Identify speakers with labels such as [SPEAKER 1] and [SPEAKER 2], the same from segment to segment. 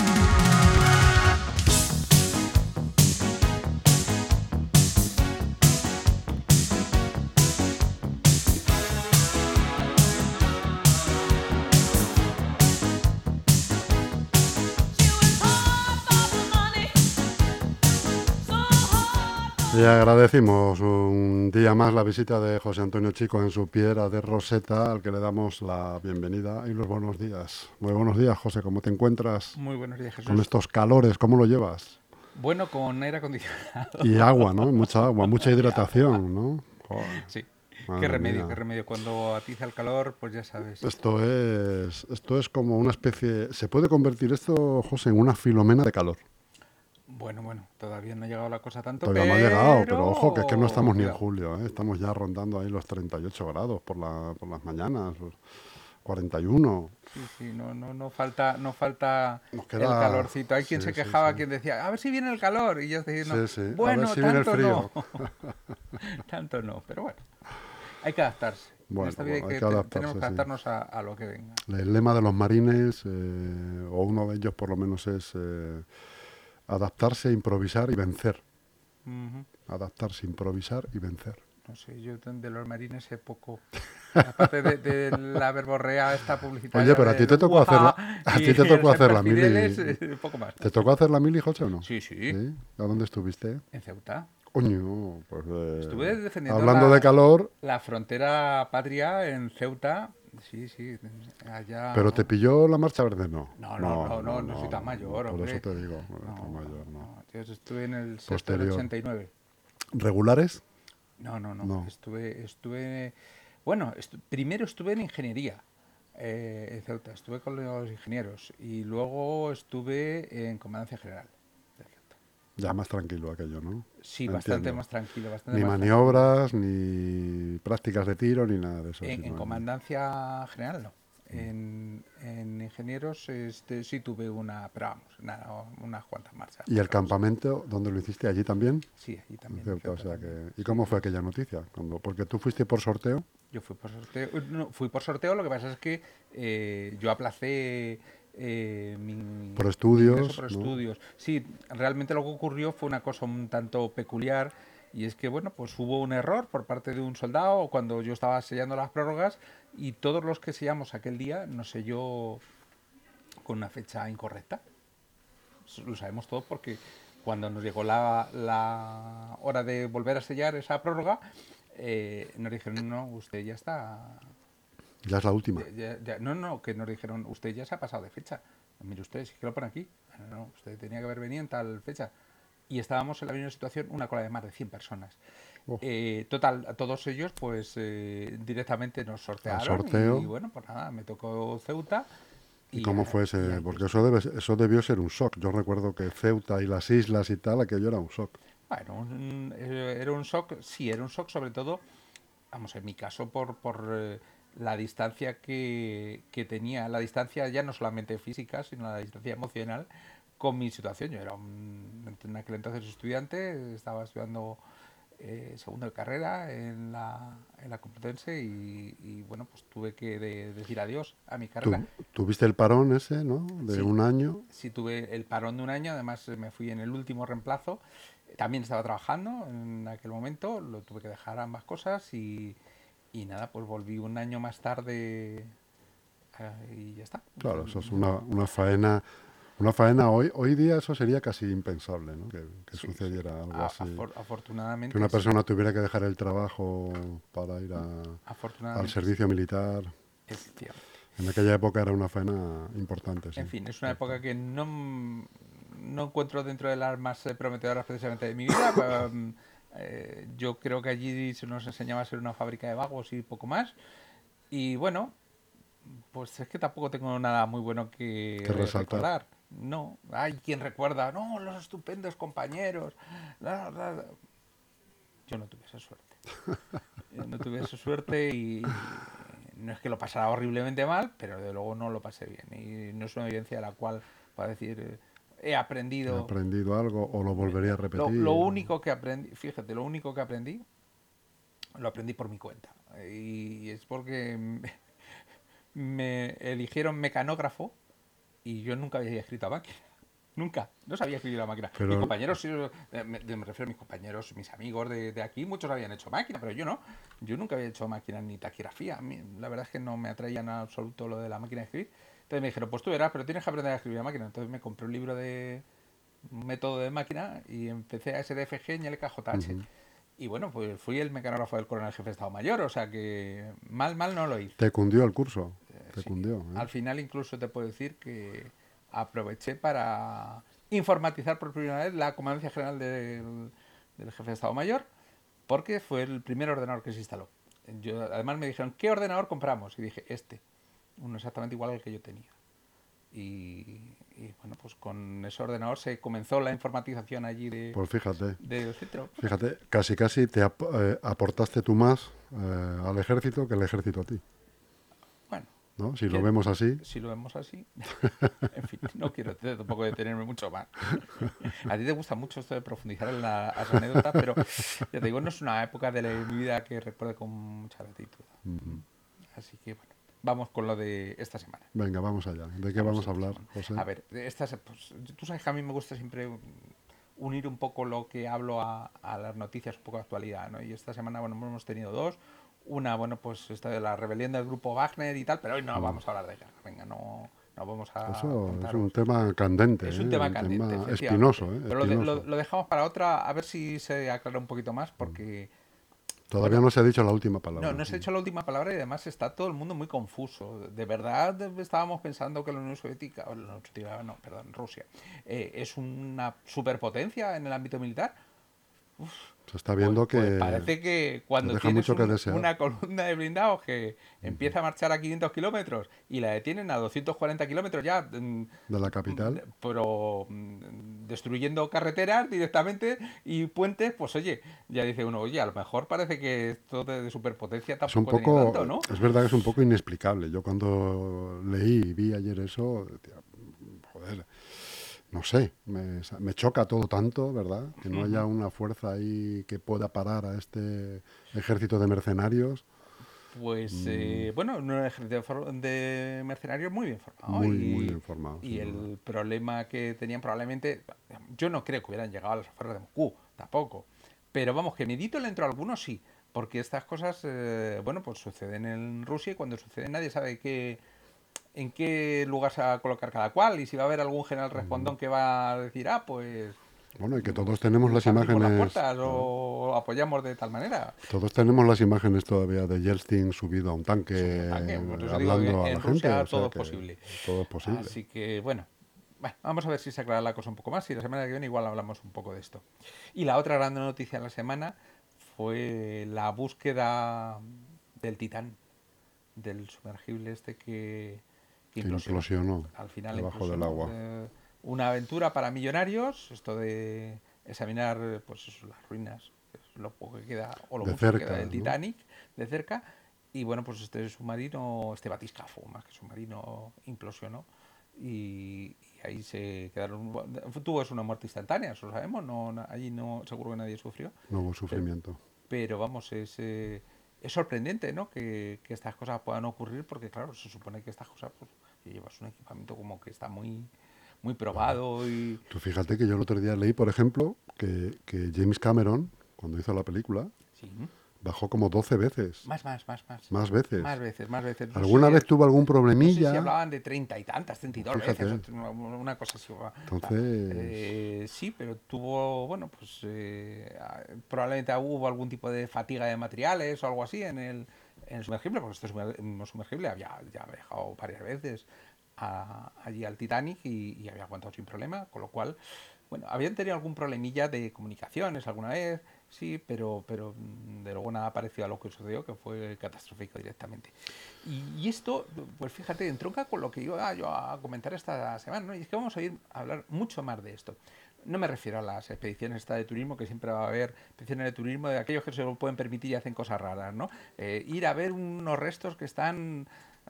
[SPEAKER 1] Bye. Y agradecimos un día más la visita de José Antonio Chico en su piedra de Roseta, al que le damos la bienvenida y los buenos días. Muy buenos días, José, ¿cómo te encuentras?
[SPEAKER 2] Muy buenos días, Jesús.
[SPEAKER 1] Con estos calores, ¿cómo lo llevas?
[SPEAKER 2] Bueno, con aire acondicionado.
[SPEAKER 1] Y agua, ¿no? Mucha agua, mucha hidratación, ¿no?
[SPEAKER 2] Sí. qué remedio, qué remedio. Cuando atiza el calor, pues ya sabes.
[SPEAKER 1] Esto es, esto es como una especie. ¿Se puede convertir esto, José, en una filomena de calor?
[SPEAKER 2] Bueno, bueno, todavía no ha llegado la cosa tanto.
[SPEAKER 1] Todavía no ha llegado, pero ojo, que es que no estamos ni en julio, ¿eh? estamos ya rondando ahí los 38 grados por, la, por las mañanas, 41.
[SPEAKER 2] Sí, sí, no, no, no falta, no falta el calorcito. Hay quien se quejaba, quien decía, a ver si viene el calor, y yo decía, no, bueno, tanto no. tanto no, pero bueno, hay que adaptarse. Bueno, hay que, tenemos que adaptarnos a, lo que venga.
[SPEAKER 1] El lema de los marines, eh, o uno de ellos por lo menos es... Eh, Adaptarse, improvisar y vencer. Adaptarse, improvisar y vencer.
[SPEAKER 2] No sé, yo de los marines sé poco. Aparte de, la verborrea esta publicitaria.
[SPEAKER 1] Oye, pero a ti te tocó hacer la, a ti te tocó hacer la mili.
[SPEAKER 2] Eh, poco más.
[SPEAKER 1] ¿Te tocó hacer la mili, José, o no?
[SPEAKER 2] Sí, sí.
[SPEAKER 1] ¿A dónde estuviste?
[SPEAKER 2] En Ceuta.
[SPEAKER 1] Coño, pues
[SPEAKER 2] eh, Estuve defendiendo
[SPEAKER 1] hablando de calor.
[SPEAKER 2] La frontera patria en Ceuta Sí, sí, allá...
[SPEAKER 1] ¿Pero te pilló la marcha verde?
[SPEAKER 2] No. No, no, no, no, no, soy tan mayor,
[SPEAKER 1] Por eso te digo, no, tan mayor,
[SPEAKER 2] no. Yo estuve en el sector 89.
[SPEAKER 1] ¿Regulares?
[SPEAKER 2] No, no, no, Estuve, estuve... Bueno, primero estuve en ingeniería eh, en Ceuta, estuve con los ingenieros y luego estuve en comandancia general.
[SPEAKER 1] Ya más tranquilo aquello, ¿no?
[SPEAKER 2] Sí, bastante más tranquilo. Bastante
[SPEAKER 1] ni maniobras, ni prácticas de tiro, ni nada de eso.
[SPEAKER 2] En, comandancia general no. En, ingenieros este, sí tuve una, pero vamos, nada, unas cuantas marchas.
[SPEAKER 1] ¿Y el campamento dónde lo hiciste? ¿Allí también?
[SPEAKER 2] Sí, allí también.
[SPEAKER 1] ¿Y cómo fue aquella noticia? Cuando, porque tú fuiste por sorteo.
[SPEAKER 2] Yo fui por sorteo. No, fui por sorteo, lo que pasa es que eh, yo aplacé eh,
[SPEAKER 1] por estudios.
[SPEAKER 2] por estudios. Sí, realmente lo que ocurrió fue una cosa un tanto peculiar y es que, bueno, pues hubo un error por parte de un soldado cuando yo estaba sellando las prórrogas y todos los que sellamos aquel día nos selló con una fecha incorrecta. Lo sabemos todo porque cuando nos llegó la, la hora de volver a sellar esa prórroga, eh, nos dijeron, no, usted ya está
[SPEAKER 1] ya es la última.
[SPEAKER 2] no, no, que nos dijeron, usted ya se ha pasado de fecha. Mire usted, si que lo pone aquí. No, usted tenía que haber venido en tal fecha. Y estábamos en la misma situación, una cola de más de 100 personas. Oh. Eh, total, a todos ellos, pues eh, directamente nos sortearon.
[SPEAKER 1] sorteo.
[SPEAKER 2] Y, bueno, pues nada, me tocó Ceuta.
[SPEAKER 1] ¿Y, cómo fue ese? Porque eso, debe, eso debió ser un shock. Yo recuerdo que Ceuta y las islas y tal, aquello era un shock.
[SPEAKER 2] Bueno, eh, era un shock, sí, era un shock sobre todo, vamos, en mi caso, por, por la distancia que, tenía, la distancia ya no solamente física, sino la distancia emocional con mi situación. Yo era un, en aquel entonces estudiante, estaba estudiando eh, segundo de carrera en la, en la Complutense y, bueno, pues tuve que decir adiós a mi carrera.
[SPEAKER 1] ¿Tuviste el parón ese, no? De un año.
[SPEAKER 2] Sí, tuve el parón de un año, además me fui en el último reemplazo. También estaba trabajando en aquel momento, lo tuve que dejar ambas cosas y, y nada, pues volví un año más tarde eh, y ya está.
[SPEAKER 1] Claro, eso es una, una faena. Una faena hoy, hoy día eso sería casi impensable, ¿no? Que, sucediera algo así.
[SPEAKER 2] afortunadamente.
[SPEAKER 1] Que una persona tuviera que dejar el trabajo para ir a, al servicio militar. En aquella época era una faena importante.
[SPEAKER 2] En fin, es una época que no, no encuentro dentro de las más prometedoras precisamente de mi vida. Eh, yo creo que allí se nos enseñaba a ser una fábrica de vagos y poco más. Y bueno, pues es que tampoco tengo nada muy bueno que, recordar. No, hay quien recuerda, no, los estupendos compañeros. Yo no tuve esa suerte. no tuve esa suerte y no es que lo pasara horriblemente mal, pero de luego no lo pasé bien. Y no es una evidencia de la cual pueda decir he aprendido.
[SPEAKER 1] He aprendido algo o lo volvería a repetir.
[SPEAKER 2] Lo, único que aprendí, fíjate, lo único que aprendí, lo aprendí por mi cuenta. Y es porque me eligieron mecanógrafo y yo nunca había escrito a máquina. Nunca, no sabía escribir la máquina.
[SPEAKER 1] Pero-
[SPEAKER 2] Mis compañeros, eh, me, me refiero a mis compañeros, mis amigos de, de aquí, muchos habían hecho máquina, pero yo no. Yo nunca había hecho máquina ni taquigrafía. A mí, la verdad es que no me atraía en absoluto lo de la máquina de escribir. Entonces me dijeron, pues tú verás, pero tienes que aprender a escribir la máquina. Entonces me compré un libro de un método de máquina y empecé a SDFG en LKJH. Y bueno, pues fui el mecanógrafo del coronel jefe de Estado Mayor, o sea que mal, mal no lo hice.
[SPEAKER 1] Te cundió el curso. Te
[SPEAKER 2] Sí.
[SPEAKER 1] cundió. ¿eh?
[SPEAKER 2] Al final incluso te puedo decir que aproveché para informatizar por primera vez la Comandancia General del, del Jefe de Estado Mayor, porque fue el primer ordenador que se instaló. Yo, además me dijeron, ¿qué ordenador compramos? Y dije, este, uno exactamente igual al que yo tenía. Y, y, bueno, pues con ese ordenador se comenzó la informatización allí de,
[SPEAKER 1] Pues fíjate.
[SPEAKER 2] del centro.
[SPEAKER 1] Fíjate, casi casi te ap- eh, aportaste tú más eh, al ejército que el ejército a ti.
[SPEAKER 2] Bueno,
[SPEAKER 1] ¿no? Si lo vemos así,
[SPEAKER 2] si lo vemos así. en fin, no quiero tampoco detenerme mucho más. A ti te gusta mucho esto de profundizar en la- las anécdotas, pero ya te digo, no es una época de la- vida que recuerde con mucha gratitud. Así que bueno, vamos con lo de esta semana.
[SPEAKER 1] venga, vamos allá. ¿De qué vamos a hablar, José?
[SPEAKER 2] A ver, estas, pues, tú sabes que a mí me gusta siempre unir un poco lo que hablo a, a las noticias un poco de actualidad, ¿no? Y esta semana, bueno, hemos tenido dos. Una, bueno, pues esta de la rebelión del grupo Wagner y tal, pero hoy no vamos a hablar de guerra. Venga, no, no vamos a
[SPEAKER 1] Eso es un tema candente,
[SPEAKER 2] Es un
[SPEAKER 1] ¿eh?
[SPEAKER 2] tema candente,
[SPEAKER 1] espinoso, ¿eh?
[SPEAKER 2] Pero lo, de- lo dejamos para otra, a ver si se aclara un poquito más, porque
[SPEAKER 1] Todavía no se ha dicho la última palabra.
[SPEAKER 2] no, no se ha dicho la última palabra y además está todo el mundo muy confuso. De verdad estábamos pensando que la Unión Soviética, o la Unión Soviética, no, perdón, Rusia, eh, es una superpotencia en el ámbito militar.
[SPEAKER 1] Se está viendo
[SPEAKER 2] Pues- pues
[SPEAKER 1] que...
[SPEAKER 2] parece que cuando
[SPEAKER 1] deja
[SPEAKER 2] tienes
[SPEAKER 1] mucho que
[SPEAKER 2] un-
[SPEAKER 1] desear.
[SPEAKER 2] una columna de blindados que empieza a marchar a 500 kilómetros y la detienen a 240 kilómetros ya, mm,
[SPEAKER 1] de la capital.
[SPEAKER 2] de- pero mm, destruyendo carreteras directamente y puentes, pues oye, ya dice uno, oye, a lo mejor parece que esto de, de superpotencia
[SPEAKER 1] Es un
[SPEAKER 2] tampoco
[SPEAKER 1] poco,
[SPEAKER 2] tanto, ¿no?
[SPEAKER 1] es verdad que es un poco inexplicable. Yo cuando leí y vi ayer eso, joder, no sé, me, me choca todo tanto, ¿verdad? Que no haya una fuerza ahí que pueda parar a este ejército de mercenarios.
[SPEAKER 2] Pues eh, bueno, un ejército de mercenarios muy bien formado.
[SPEAKER 1] Muy,
[SPEAKER 2] y,
[SPEAKER 1] muy bien formado,
[SPEAKER 2] Y el problema que tenían probablemente, yo no creo que hubieran llegado a las afueras de Moscú, tampoco. Pero vamos, que medito le entró a algunos sí, porque estas cosas, eh, bueno, pues suceden en Rusia y cuando suceden nadie sabe qué, en qué lugar se va a colocar cada cual y si va a haber algún general respondón que va a decir, ah, pues...
[SPEAKER 1] Bueno, y que todos tenemos las
[SPEAKER 2] abrimos las
[SPEAKER 1] imágenes.
[SPEAKER 2] puertas o apoyamos de tal manera.
[SPEAKER 1] Todos tenemos las imágenes todavía de Yeltsin subido a un tanque,
[SPEAKER 2] digo
[SPEAKER 1] hablando a la
[SPEAKER 2] Rusia
[SPEAKER 1] gente. o sea
[SPEAKER 2] todo es posible.
[SPEAKER 1] Todo es posible.
[SPEAKER 2] Así que, bueno, bueno, vamos a ver si se aclara la cosa un poco más y la semana que viene igual hablamos un poco de esto. Y la otra gran noticia de la semana fue la búsqueda del Titán, del sumergible este Que implosionó.
[SPEAKER 1] implosionó
[SPEAKER 2] Al final
[SPEAKER 1] debajo del agua.
[SPEAKER 2] Eh, una aventura para millonarios, esto de examinar pues eso, las ruinas, es lo poco que queda, o lo
[SPEAKER 1] De
[SPEAKER 2] mucho que queda del
[SPEAKER 1] ¿no?
[SPEAKER 2] Titanic, de cerca. Y bueno, pues este submarino, este batiscafo, más que submarino, implosionó. Y, y ahí se quedaron. Tuvo es una muerte instantánea, eso lo sabemos. No, na- allí no, seguro que nadie sufrió.
[SPEAKER 1] No hubo sufrimiento.
[SPEAKER 2] Pero vamos, es, eh, es sorprendente, ¿no? Que, que estas cosas puedan ocurrir, porque claro, se supone que estas cosas, pues, que llevas un equipamiento como que está muy, muy probado y.
[SPEAKER 1] Tú fíjate que yo el otro día leí, por ejemplo, que, que James Cameron, cuando hizo la película,
[SPEAKER 2] Sí.
[SPEAKER 1] bajó como 12 veces.
[SPEAKER 2] Más, más, más, más.
[SPEAKER 1] Más veces.
[SPEAKER 2] Más veces, más veces. No
[SPEAKER 1] ¿Alguna
[SPEAKER 2] sé-
[SPEAKER 1] vez tuvo algún
[SPEAKER 2] No sé si
[SPEAKER 1] problemilla?
[SPEAKER 2] hablaban de treinta y tantas, treinta y dos
[SPEAKER 1] Fíjate.
[SPEAKER 2] veces, una, cosa así.
[SPEAKER 1] Entonces-
[SPEAKER 2] eh, sí, pero tuvo, bueno, pues eh, probablemente hubo algún tipo de fatiga de materiales o algo así en el, en el sumergible, porque este sumer- sumergible había ya viajado varias veces allí al Titanic y, había aguantado sin problema, con lo cual, bueno, habían tenido algún problemilla de comunicaciones alguna vez, sí, pero, pero mm, de luego nada parecido a lo que sucedió, que fue catastrófico directamente. Y, y esto, pues fíjate, entronca con lo que iba yo a comentar esta semana, ¿no? Y es que vamos a ir a hablar mucho más de esto. No me refiero a las expediciones esta de turismo, que siempre va a haber expediciones de turismo de aquellos que se lo pueden permitir y hacen cosas raras, ¿no? Eh, ir a ver unos restos que están,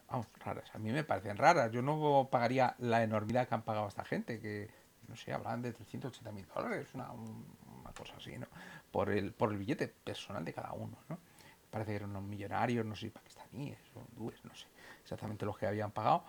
[SPEAKER 2] vamos, raras. A mí me parecen raras. Yo no pagaría la enormidad que han pagado esta gente, que, no sé, hablan de 380 mil dólares, una, una cosa así, ¿no? Por el, por el billete personal de cada uno, ¿no? Parece que eran unos millonarios, no sé pakistaníes hindúes, no sé exactamente los que habían pagado.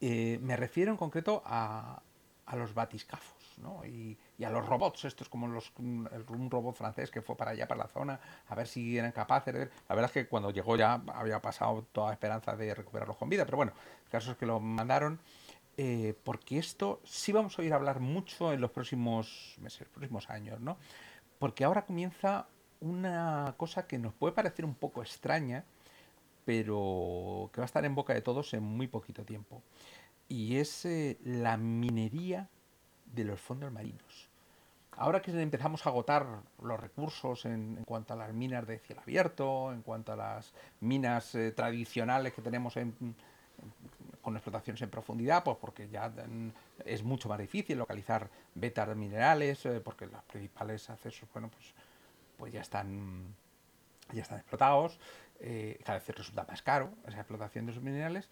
[SPEAKER 2] Eh, me refiero en concreto a, a los batiscafos ¿no? y, a los robots, estos como los, un robot francés que fue para allá, para la zona, a ver si eran capaces de... La verdad es que cuando llegó ya había pasado toda esperanza de recuperarlos con vida, pero bueno, el caso es que lo mandaron eh, porque esto sí vamos a oír hablar mucho en los próximos meses, próximos años, ¿no? Porque ahora comienza una cosa que nos puede parecer un poco extraña, pero que va a estar en boca de todos en muy poquito tiempo. Y es eh, la minería de los fondos marinos. Ahora que empezamos a agotar los recursos en, cuanto a las minas de cielo abierto, en cuanto a las minas eh, tradicionales que tenemos con explotaciones en profundidad, pues porque ya es mucho más difícil localizar betas minerales, eh, porque los principales accesos, bueno, pues, pues ya están ya están explotados, eh, cada vez resulta más caro esa explotación de esos minerales,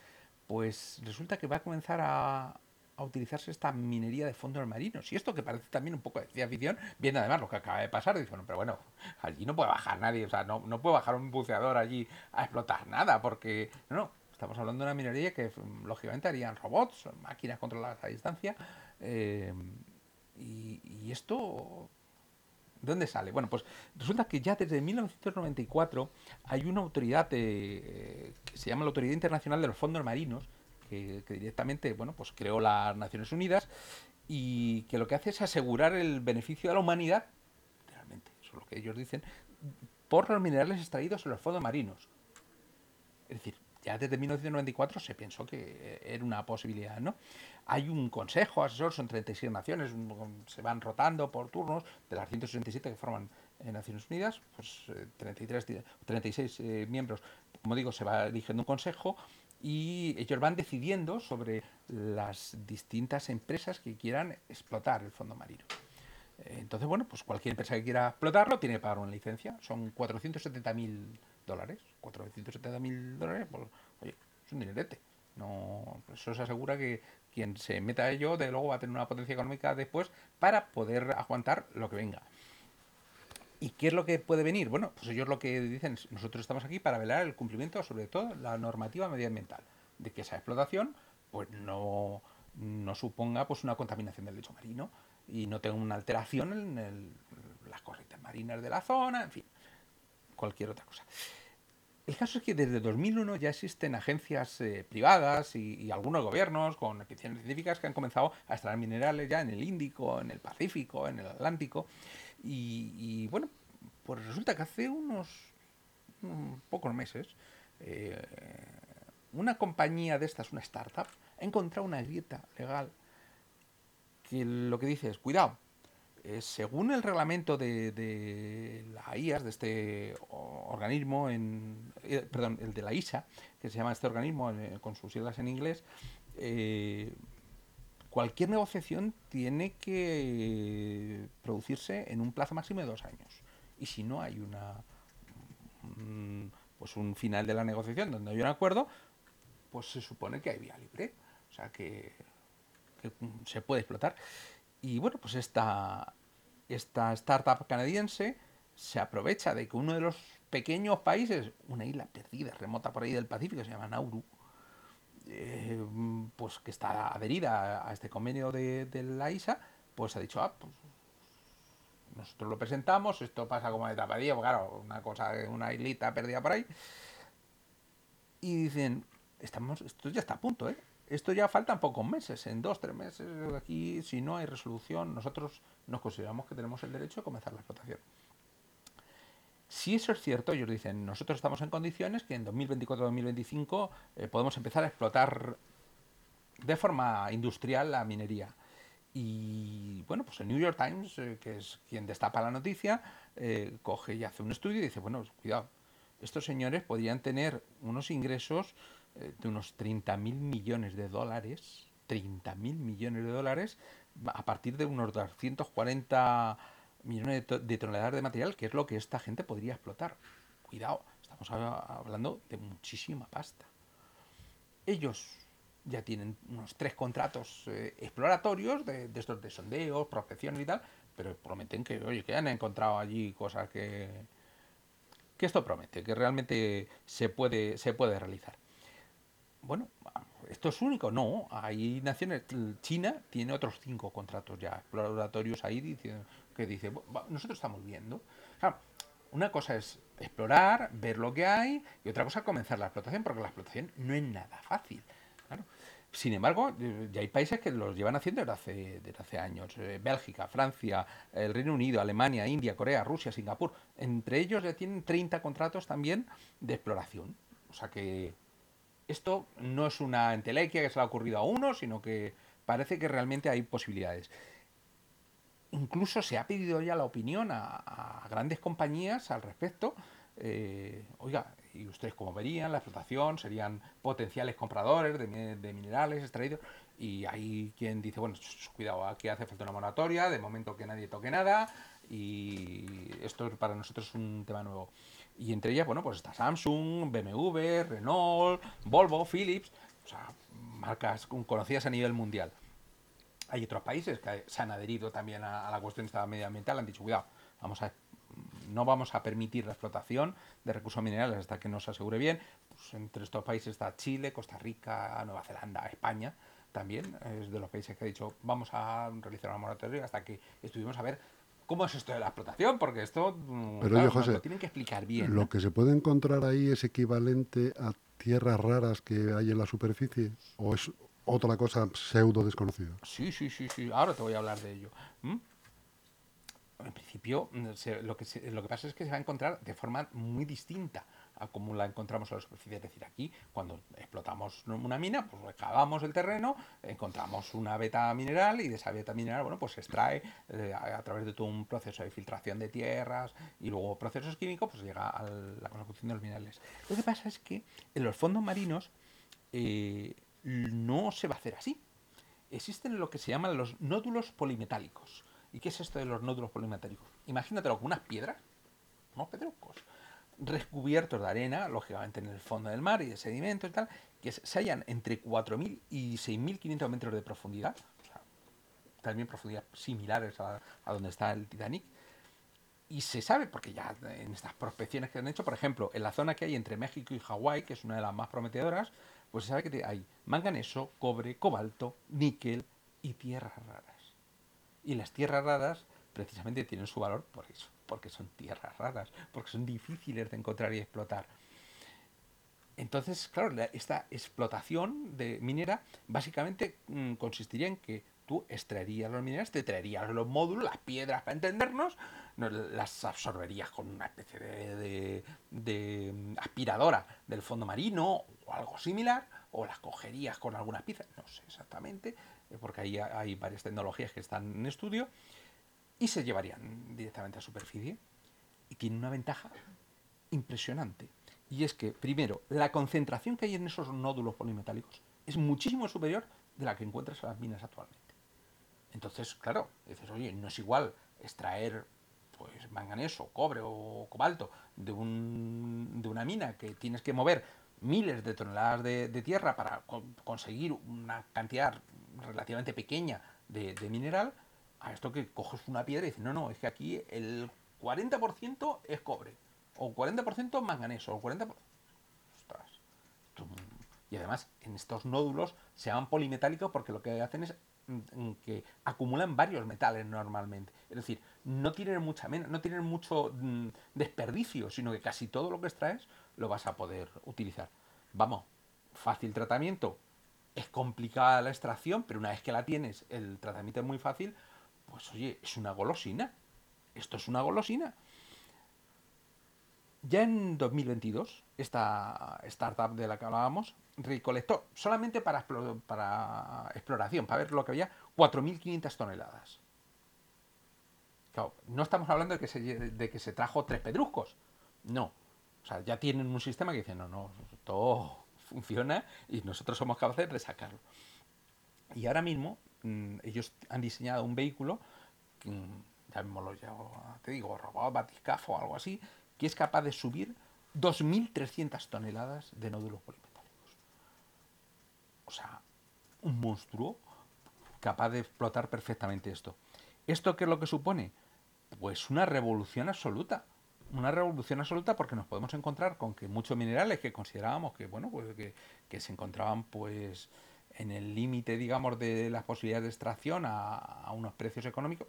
[SPEAKER 2] pues resulta que va a comenzar a, a utilizarse esta minería de fondos marinos. Y esto que parece también un poco de ciencia ficción, viene además lo que acaba de pasar. Dice, bueno, pero bueno, allí no puede bajar nadie, o sea, no, no puede bajar un buceador allí a explotar nada, porque no, no, estamos hablando de una minería que lógicamente harían robots, máquinas controladas a distancia. Eh, y, esto ¿De dónde sale? Bueno, pues resulta que ya desde 1994 hay una autoridad eh, que se llama la Autoridad Internacional de los Fondos Marinos, que, directamente bueno, pues creó las Naciones Unidas y que lo que hace es asegurar el beneficio de la humanidad, realmente, eso es lo que ellos dicen, por los minerales extraídos en los fondos marinos. Es decir, ya desde 1994 se pensó que era una posibilidad, ¿no? Hay un consejo asesor, son 36 naciones, se van rotando por turnos, de las 167 que forman en Naciones Unidas, pues 33, eh, 36 eh, miembros, como digo, se va eligiendo un consejo y ellos van decidiendo sobre las distintas empresas que quieran explotar el fondo marino. Eh, entonces, bueno, pues cualquier empresa que quiera explotarlo tiene que pagar una licencia. Son 470.000 dólares. 470.000 dólares, pues, oye, es un dinerete. No, eso se asegura que quien se meta a ello, de luego va a tener una potencia económica después para poder aguantar lo que venga. ¿Y qué es lo que puede venir? Bueno, pues ellos lo que dicen, nosotros estamos aquí para velar el cumplimiento, sobre todo la normativa medioambiental, de que esa explotación pues no, no suponga pues una contaminación del lecho marino y no tenga una alteración en las corrientes marinas de la zona, en fin, cualquier otra cosa. El caso es que desde 2001 ya existen agencias eh, privadas y, algunos gobiernos con expediciones científicas que han comenzado a extraer minerales ya en el Índico, en el Pacífico, en el Atlántico. Y, bueno, pues resulta que hace unos, pocos meses eh, una compañía de estas, una startup, ha encontrado una grieta legal que lo que dice es, cuidado, eh, según el reglamento de, la IAS, de este organismo, en, eh, perdón, el de la ISA, que se llama este organismo con sus siglas en inglés, cualquier negociación tiene que producirse en un plazo máximo de dos años. Y si no hay una pues un final de la negociación donde hay un acuerdo, pues se supone que hay vía libre. O sea que se puede explotar. Y bueno, pues esta, esta startup canadiense se aprovecha de que uno de los pequeños países, una isla perdida, remota por ahí del Pacífico, se llama Nauru, eh, pues que está adherida a este convenio de, la ISA, pues ha dicho, ah, pues nosotros lo presentamos, esto pasa como de tapadilla, pues claro, una cosa, una islita perdida por ahí. Y dicen, estamos, esto ya está a punto, ¿eh? Esto ya faltan pocos meses, en dos, tres meses, aquí, si no hay resolución, nosotros nos consideramos que tenemos el derecho a comenzar la explotación. Si eso es cierto, ellos dicen, nosotros estamos en condiciones que en 2024-2025 eh, podemos empezar a explotar de forma industrial la minería. Y bueno, pues el New York Times, eh, que es quien destapa la noticia, eh, coge y hace un estudio y dice, bueno, cuidado, estos señores podrían tener unos ingresos de unos 30.000 millones de dólares, 30.000 millones de dólares, a partir de unos 240 millones de, toneladas de material, que es lo que esta gente podría explotar. Cuidado, estamos hablando de muchísima pasta. Ellos ya tienen unos tres contratos eh, exploratorios de, estos de sondeos, prospecciones y tal, pero prometen que, oye, que han encontrado allí cosas que, que esto promete, que realmente se puede, se puede realizar bueno, ¿esto es único? No, hay naciones, China tiene otros cinco contratos ya exploratorios ahí diciendo, que dice, nosotros estamos viendo. una cosa es explorar, ver lo que hay, y otra cosa comenzar la explotación, porque la explotación no es nada fácil. Sin embargo, eh, ya hay países que los llevan haciendo desde hace, desde hace años. Eh, Bélgica, Francia, el Reino Unido, Alemania, India, Corea, Rusia, Singapur. Entre ellos ya tienen 30 contratos también de exploración. O sea que esto no es una entelequia que se le ha ocurrido a uno, sino que parece que realmente hay posibilidades. Incluso se ha pedido ya la opinión a, grandes compañías al respecto. Eh, oiga, ¿y ustedes cómo verían la explotación? ¿Serían potenciales compradores de, minerales extraídos? Y hay quien dice, bueno, cuidado, aquí hace falta una moratoria, de momento que nadie toque nada, y esto para nosotros es un tema nuevo. Y entre ellas, bueno, pues está Samsung, BMW, Renault, Volvo, Philips, o sea, marcas conocidas a nivel mundial. Hay otros países que se han adherido también a, la cuestión esta medioambiental, han dicho, cuidado, vamos a, no vamos a permitir la explotación de recursos minerales hasta que no se asegure bien. Pues entre estos países está Chile, Costa Rica, Nueva Zelanda, España también, es de los países que ha dicho, vamos a realizar una moratoria hasta que estuvimos a ver cómo es esto de la explotación, porque esto
[SPEAKER 1] mm, lo
[SPEAKER 2] tienen que explicar bien.
[SPEAKER 1] ¿Lo que se puede encontrar ahí es equivalente a tierras raras que hay en la superficie? ¿O es otra cosa pseudo desconocida?
[SPEAKER 2] Sí, sí, sí, sí. Ahora te voy a hablar de ello. En principio, mm, lo, que lo que pasa es que se va a encontrar de forma muy distinta a como la encontramos a la superficie. Es decir, aquí, cuando explotamos una mina, pues excavamos el terreno, encontramos una beta mineral y de esa beta mineral, bueno, pues se extrae eh, a, través de todo un proceso de filtración de tierras y luego procesos químicos, pues llega a la consecución de los minerales. Lo que pasa es que en los fondos marinos eh, no se va a hacer así. Existen lo que se llaman los nódulos polimetálicos. ¿Y qué es esto de los nódulos polimetálicos? Imagínatelo como unas piedras, unos pedrucos, recubiertos de arena, lógicamente en el fondo del mar y de sedimento y tal, que se hallan entre 4.000 y 6.500 metros de profundidad, también profundidades similares a, donde está el Titanic. Y se sabe, porque ya en estas prospecciones que han hecho, por ejemplo, en la zona que hay entre México y Hawái, que es una de las más prometedoras, pues se sabe que hay manganeso, cobre, cobalto, níquel y tierras raras. Y las tierras raras precisamente tienen su valor por eso porque son tierras raras, porque son difíciles de encontrar y explotar. Entonces, claro, esta explotación de minera básicamente mm, consistiría en que tú extraerías los minerales, te traerías los módulos, las piedras para entendernos, las absorberías con una especie de, aspiradora del fondo marino o algo similar, o las cogerías con algunas piezas, no sé exactamente, eh, porque ahí hay varias tecnologías que están en estudio, y se llevarían directamente a superficie. Y tiene una ventaja impresionante. Y es que, primero, la concentración que hay en esos nódulos polimetálicos es muchísimo superior de la que encuentras en las minas actualmente. Entonces, claro, dices, oye, no es igual extraer pues manganeso, cobre o cobalto de, un, de una mina que tienes que mover miles de toneladas de, tierra para conseguir una cantidad relativamente pequeña de mineral a esto que coges una piedra y dices, no, no, es que aquí el 40% es cobre, o 40% manganeso, o 40%... Ostras. Y además, en estos nódulos se llaman polimetálicos porque lo que hacen es que acumulan varios metales normalmente. Es decir, no tienen mucha no tienen mucho mm, desperdicio, sino que casi todo lo que extraes lo vas a poder utilizar. Vamos, fácil tratamiento. Es complicada la extracción, pero una vez que la tienes, el tratamiento es muy fácil pues oye, es una golosina. Esto es una golosina. Ya en 2022, esta startup de la que hablábamos recolectó solamente para, exploración, para ver lo que había, 4.500 toneladas. No estamos hablando de que, se, trajo tres pedruscos. No. O sea, ya tienen un sistema que dice, no, no, todo funciona y nosotros somos capaces de sacarlo. Y ahora mismo Mm, ellos han diseñado un vehículo, mm, ya mismo lo te digo, robot, batiscafo o algo así, que es capaz de subir 2.300 toneladas de nódulos polimetálicos. O sea, un monstruo capaz de explotar perfectamente esto. ¿Esto qué es lo que supone? Pues una revolución absoluta. una revolución absoluta porque nos podemos encontrar con que muchos minerales que considerábamos que, bueno, pues que, que se encontraban pues en el límite, digamos, de las posibilidades de extracción a, unos precios económicos,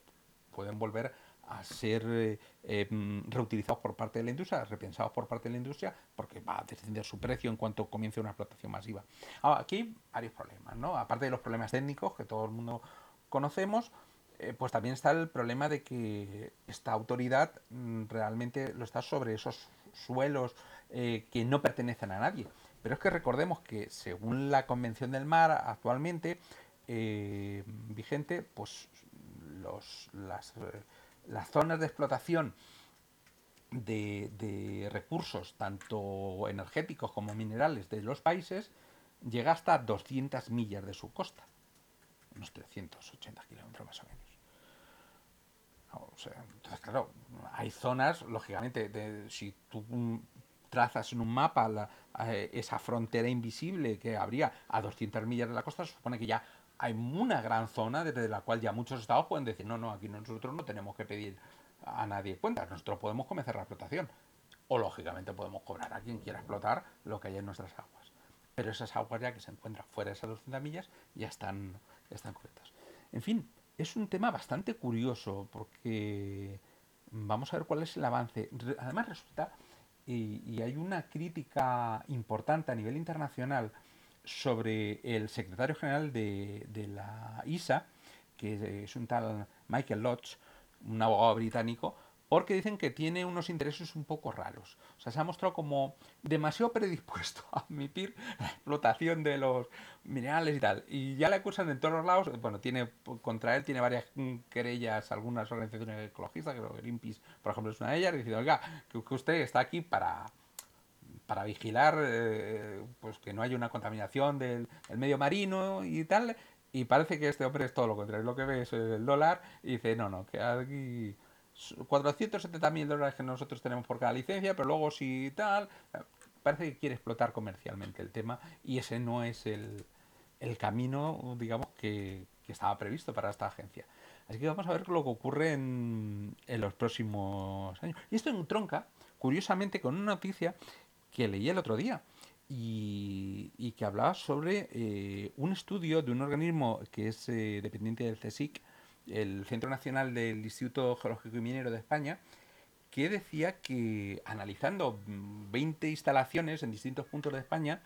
[SPEAKER 2] pueden volver a ser eh, em, reutilizados por parte de la industria, repensados por parte de la industria, porque va a descender su precio en cuanto comience una explotación masiva. Aquí hay varios problemas, ¿no? Aparte de los problemas técnicos que todo el mundo conocemos, eh, pues también está el problema de que esta autoridad mm, realmente lo está sobre esos suelos eh, que no pertenecen a nadie. Pero es que recordemos que según la Convención del Mar actualmente vigente, pues los, las, las, zonas de explotación de, recursos, tanto energéticos como minerales, de los países, llega hasta 200 millas de su costa, unos 380 kilómetros más o menos. entonces, claro, hay zonas, lógicamente, de, si tú trazas en un mapa esa frontera invisible que habría a 200 millas de la costa, se supone que ya hay una gran zona desde la cual ya muchos estados pueden decir, no, no, aquí nosotros no tenemos que pedir a nadie cuentas, nosotros podemos comenzar la explotación. O lógicamente podemos cobrar a quien quiera explotar lo que hay en nuestras aguas. Pero esas aguas ya que se encuentran fuera de esas 200 millas ya están, están cubiertas. En fin, es un tema bastante curioso porque vamos a ver cuál es el avance. Además resulta y, hay una crítica importante a nivel internacional sobre el secretario general de, de, la ISA, que es un tal Michael Lodge, un abogado británico, porque dicen que tiene unos intereses un poco raros. O sea, se ha mostrado como demasiado predispuesto a admitir la explotación de los minerales y tal. Y ya le acusan en todos los lados, bueno, tiene contra él tiene varias querellas, algunas organizaciones ecologistas, creo que Greenpeace, por ejemplo, es una de ellas, diciendo, oiga, que, usted está aquí para para vigilar eh, pues que no haya una contaminación del, medio marino y tal, y parece que este hombre es todo lo contrario. Lo que ve es el dólar y dice, no, no, que aquí 470 mil dólares que nosotros tenemos por cada licencia, pero luego si tal, parece que quiere explotar comercialmente el tema y ese no es el, camino, digamos, que, estaba previsto para esta agencia. Así que vamos a ver lo que ocurre en, los próximos años. Y esto en tronca, curiosamente, con una noticia que leí el otro día y, que hablaba sobre eh, un estudio de un organismo que es eh, dependiente del CSIC, el Centro Nacional del Instituto Geológico y Minero de España, que decía que analizando 20 instalaciones en distintos puntos de España,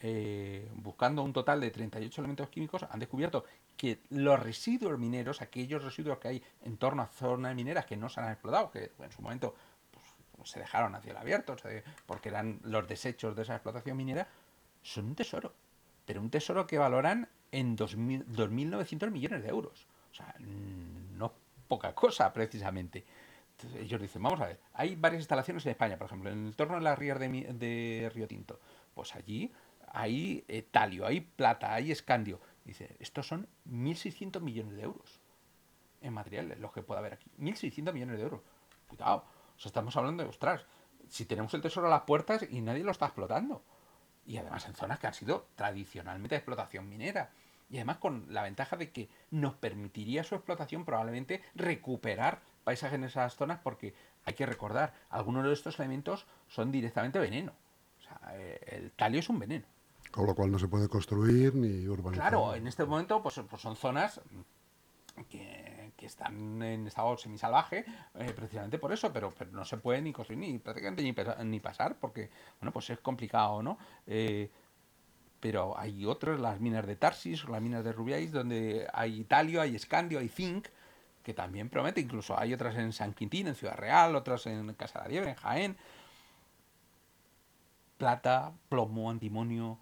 [SPEAKER 2] eh, buscando un total de 38 elementos químicos, han descubierto que los residuos mineros, aquellos residuos que hay en torno a zonas mineras que no se han explotado, que en su momento se dejaron hacia el abierto, porque eran los desechos de esa explotación minera, son un tesoro. Pero un tesoro que valoran en 2.900 millones de euros. O sea, no poca cosa precisamente. Entonces ellos dicen, vamos a ver, hay varias instalaciones en España, por ejemplo, en el torno de las rías de, Río Tinto. Pues allí hay eh, talio, hay plata, hay escandio. Dice, estos son 1.600 millones de euros en materiales, los que puede haber aquí. 1.600 millones de euros. Cuidado. O sea, estamos hablando de, ostras, si tenemos el tesoro a las puertas y nadie lo está explotando. Y además en zonas que han sido tradicionalmente de explotación minera y además con la ventaja de que nos permitiría su explotación probablemente recuperar paisajes en esas zonas porque hay que recordar, algunos de estos elementos son directamente veneno. O sea, eh, el talio es un veneno.
[SPEAKER 1] Con lo cual no se puede construir ni urbanizar.
[SPEAKER 2] Claro, en este momento pues, pues son zonas que, están en estado semisalvaje eh, precisamente por eso, pero, pero no se puede ni construir ni prácticamente ni, pasar porque, bueno, pues es complicado, ¿no? Eh, pero hay otras, las minas de Tarsis las minas de Rubiais, donde hay talio, hay escandio, hay zinc, que también promete, incluso hay otras en San Quintín, en Ciudad Real, otras en Casa de la Liebre, en Jaén. Plata, plomo, antimonio.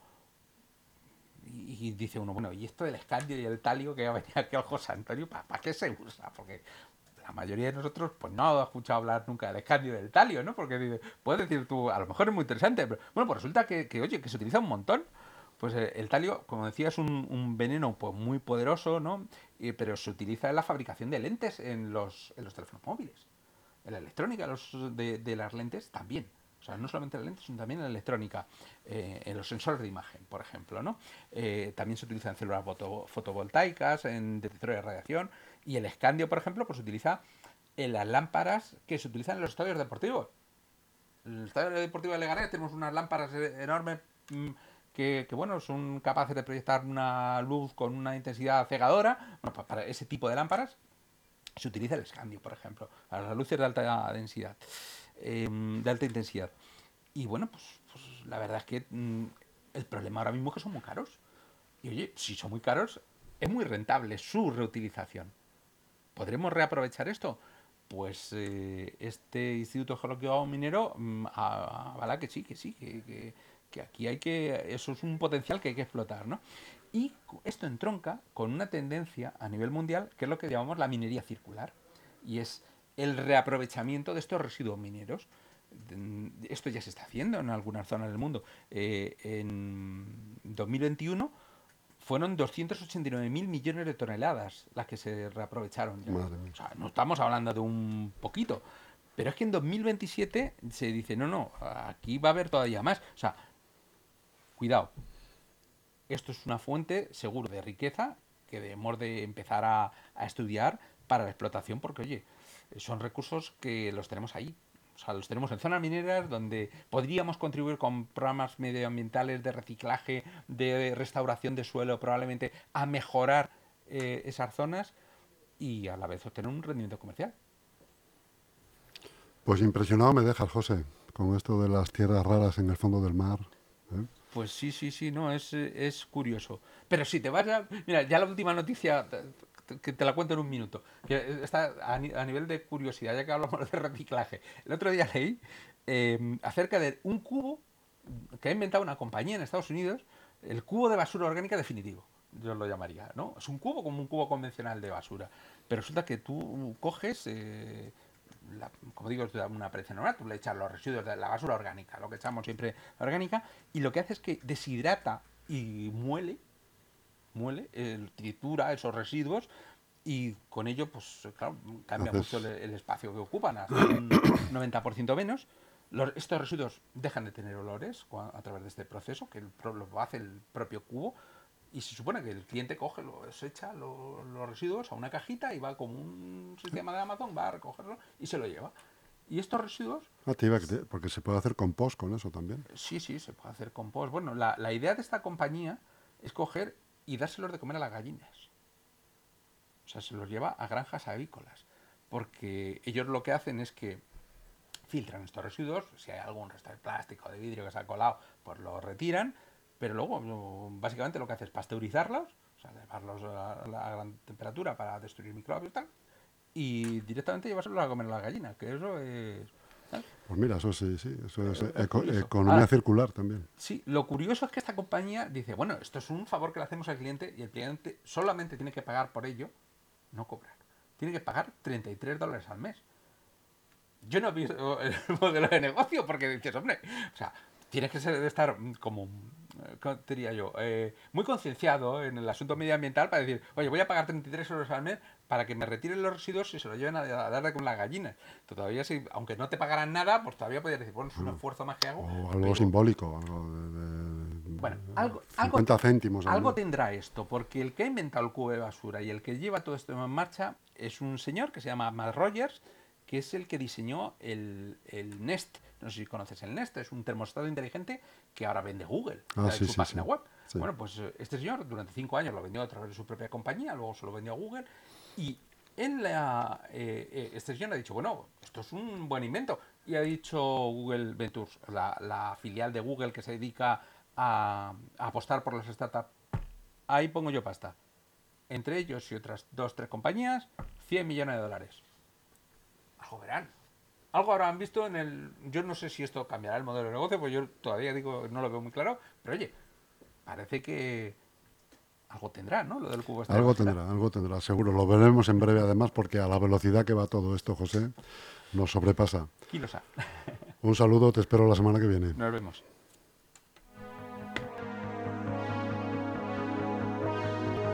[SPEAKER 2] Y, dice uno, bueno, ¿y esto del escandio y el talio que va a venir aquí al José Antonio, ¿para qué se usa? Porque la mayoría de nosotros pues no ha escuchado hablar nunca del escandio y del talio, ¿no? Porque dice, puedes decir tú, a lo mejor es muy interesante, pero bueno, pues resulta que, oye, que se utiliza un montón pues eh, el talio, como decía, es un, veneno pues, muy poderoso, ¿no? pero se utiliza en la fabricación de lentes en los, en los teléfonos móviles. En la electrónica los, de, las lentes también. O sea, no solamente en las lentes, sino también en la electrónica, eh, en los sensores de imagen, por ejemplo, ¿no? Eh, también se utiliza en células fotovoltaicas, en detectores de radiación, y el escandio, por ejemplo, pues se utiliza en las lámparas que se utilizan en los estadios deportivos. el Estadio Deportivo de Leganés tenemos unas lámparas e- enormes mm, que, bueno, son capaces de proyectar una luz con una intensidad cegadora. Bueno, pa- para ese tipo de lámparas se utiliza el escandio, por ejemplo, a las luces de alta densidad, eh, de alta intensidad. Y bueno, pues, pues la verdad es que mm, el problema ahora mismo es que son muy caros. Y oye, si son muy caros, es muy rentable su reutilización. ¿Podremos reaprovechar esto? Pues eh, este Instituto Geológico Minero mm, avala que sí, que sí, que, que- que aquí hay que, eso es un potencial que hay que explotar, ¿no? Y esto entronca con una tendencia a nivel mundial que es lo que llamamos la minería circular, y es el reaprovechamiento de estos residuos mineros. Mm, Esto ya se está haciendo en algunas zonas del mundo. Eh, en 2021 fueron 289.000 millones de toneladas las que se reaprovecharon. O sea, no estamos hablando de un poquito. Pero es que en 2027 se dice, no, no, aquí va a haber todavía más. O sea, cuidado. Esto es una fuente seguro de riqueza que debemos de empezar a, a estudiar para la explotación porque, oye, son recursos que los tenemos ahí. O sea, los tenemos en zonas mineras donde podríamos contribuir con programas medioambientales de reciclaje, de restauración de suelo, probablemente a mejorar eh, esas zonas y a la vez obtener un rendimiento comercial.
[SPEAKER 1] Pues impresionado me dejas, José, con esto de las tierras raras en el fondo del mar. ¿eh?
[SPEAKER 2] Pues sí, sí, sí, no, es, es curioso. Pero si te vas a... Mira, ya la última noticia, que te la cuento en un minuto, que está a, ni- a nivel de curiosidad, ya que hablamos de reciclaje. El otro día leí eh, acerca de un cubo que ha inventado una compañía en Estados Unidos, el cubo de basura orgánica definitivo, yo lo llamaría, ¿no? Es un cubo como un cubo convencional de basura, pero resulta que tú coges... eh, la- como digo, es una apariencia normal, tú le echas los residuos de la basura orgánica, lo que echamos siempre orgánica, y lo que hace es que deshidrata y muele, muele, eh, tritura esos residuos, y con ello, pues claro, cambia mucho el, el espacio que ocupan, hasta un 90% menos. Los- estos residuos dejan de tener olores a través de este proceso, que el lo hace el propio cubo, y se supone que el cliente coge, los echa lo- los residuos a una cajita y va como un sistema de Amazon, va a recogerlo y se lo lleva. Y estos residuos,
[SPEAKER 1] Ah, te iba a cre- porque se puede hacer compost con eso también.
[SPEAKER 2] sí, sí, se puede hacer compost. Bueno, la, la idea de esta compañía es coger y dárselos de comer a las gallinas. O sea, se los lleva a granjas avícolas. Porque ellos lo que hacen es que filtran estos residuos, si hay algún resto de plástico, de vidrio que se ha colado, pues lo retiran, pero luego básicamente lo que hace es pasteurizarlos, o sea, llevarlos a la gran temperatura para destruir microbios y tal, y directamente llevárselos a comer a las gallinas, que eso es... ¿sabes?
[SPEAKER 1] Pues mira, eso sí, sí, eso es
[SPEAKER 2] es
[SPEAKER 1] eco-
[SPEAKER 2] curioso.
[SPEAKER 1] economía
[SPEAKER 2] Ahora-
[SPEAKER 1] circular también.
[SPEAKER 2] Sí, lo curioso es que esta compañía dice, bueno, esto es un favor que le hacemos al cliente y el cliente solamente tiene que pagar por ello, no cobrar. Tiene que pagar 33 dólares al mes. Yo no he visto el modelo de negocio porque dices, hombre, o sea, tienes que ser, estar como, eh, ¿cómo te diría yo? Eh, muy concienciado en el asunto medioambiental para decir, oye, voy a pagar 33 euros al mes para que me retiren los residuos y se los lleven a, a dar con las gallinas. Todavía, si, aunque no te pagaran nada, pues todavía podrías decir, bueno, es un esfuerzo más que hago.
[SPEAKER 1] O algo
[SPEAKER 2] pero-
[SPEAKER 1] simbólico, algo de, de-
[SPEAKER 2] bueno, algo, algo,
[SPEAKER 1] 50 céntimos. al
[SPEAKER 2] algo tendrá esto, porque el que ha inventado el cubo de basura y el que lleva todo esto en marcha es un señor que se llama Matt Rogers, que es el que diseñó el, el Nest. No sé si conoces el Nest, es un termostato inteligente que ahora vende Google
[SPEAKER 1] Ah,
[SPEAKER 2] en
[SPEAKER 1] sí,
[SPEAKER 2] su
[SPEAKER 1] sí,
[SPEAKER 2] página
[SPEAKER 1] sí.
[SPEAKER 2] web. Bueno, pues eh, este señor durante cinco años lo vendió a través de su propia compañía, luego se lo vendió a Google y él, la- eh, eh, este señor ha dicho, bueno, esto es un buen invento. Y ha dicho Google Ventures, la, la filial de Google que se dedica a, a apostar por las startups. Ahí pongo yo pasta. Entre ellos y otras dos, tres compañías, 100 millones de dólares. Algo verán. Algo habrán visto en el... Yo no sé si esto cambiará el modelo de negocio, pues yo todavía digo, no lo veo muy claro, pero oye, parece que algo tendrá, ¿no? Lo del cubo de
[SPEAKER 1] Algo tendrá, algo tendrá, seguro. Lo veremos en breve además porque a la velocidad que va todo esto, José, nos sobrepasa.
[SPEAKER 2] ¿Quién lo sabe?
[SPEAKER 1] Un saludo, te espero la semana que viene.
[SPEAKER 2] Nos vemos.